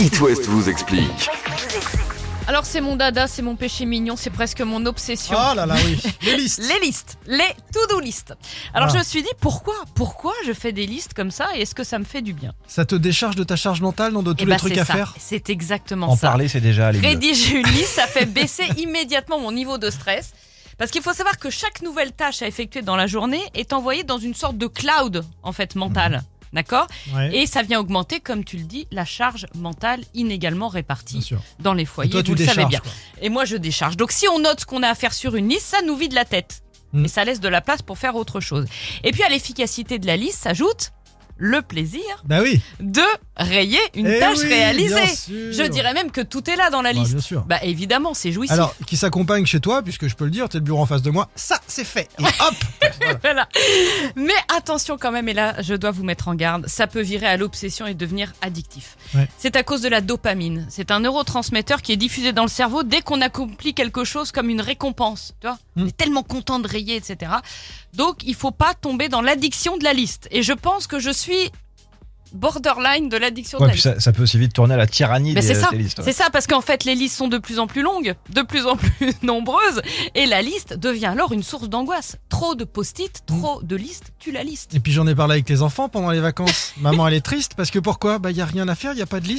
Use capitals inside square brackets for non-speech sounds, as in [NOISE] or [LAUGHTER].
It West vous explique. Alors c'est mon dada, c'est mon péché mignon, c'est presque mon obsession. Oh là là, oui. [LAUGHS] Les listes. Les listes, les to-do listes. Alors Ah. je me suis dit pourquoi Pourquoi je fais des listes comme ça et est-ce que ça me fait du bien? Ça te décharge de ta charge mentale dans de tous Eh les ben, trucs à ça. faire? C'est exactement En ça. parler, c'est déjà aller. Rédiger une [LAUGHS] liste, ça fait baisser immédiatement mon niveau de stress. Parce qu'il faut savoir que chaque nouvelle tâche à effectuer dans la journée est envoyée dans une sorte de cloud, en fait, mentale. D'accord Ouais. Et ça vient augmenter, comme tu le dis, la charge mentale inégalement répartie dans les Et foyers. toi, tu vous le savez décharges. bien. quoi. Et moi, je décharge. Donc, si on note ce qu'on a à faire sur une liste, ça nous vide la tête. Mm. Et ça laisse de la place pour faire autre chose. Et puis, à l'efficacité de la liste s'ajoute le plaisir Bah oui. de rayer une Eh tâche oui, réalisée. Je dirais même que tout est là dans la Bah, liste. bien sûr. Bah, évidemment, c'est jouissif. Alors, qui s'accompagne chez toi, puisque je peux le dire, t'es le bureau en face de moi, ça c'est fait. Et hop [LAUGHS] Voilà. Mais attention quand même, et là, je dois vous mettre en garde, ça peut virer à l'obsession et devenir addictif. Ouais. C'est à cause de la dopamine. C'est un neurotransmetteur qui est diffusé dans le cerveau dès qu'on accomplit quelque chose comme une récompense. Tu vois Mm. On est tellement content de rayer, etc. Donc, il faut pas tomber dans l'addiction de la liste. Et je pense que je suis borderline de l'addiction de Ouais, la puis liste. ça, ça peut aussi vite tourner à la tyrannie Mais des, c'est ça, des listes. ouais. c'est ça, parce qu'en fait, les listes sont de plus en plus longues, de plus en plus [LAUGHS] nombreuses, et la liste devient alors une source d'angoisse. Trop de post-it, trop de listes, tu la liste. Et puis j'en ai parlé avec les enfants pendant les vacances. Maman elle est triste parce que pourquoi? Bah y a rien à faire, y a pas de liste.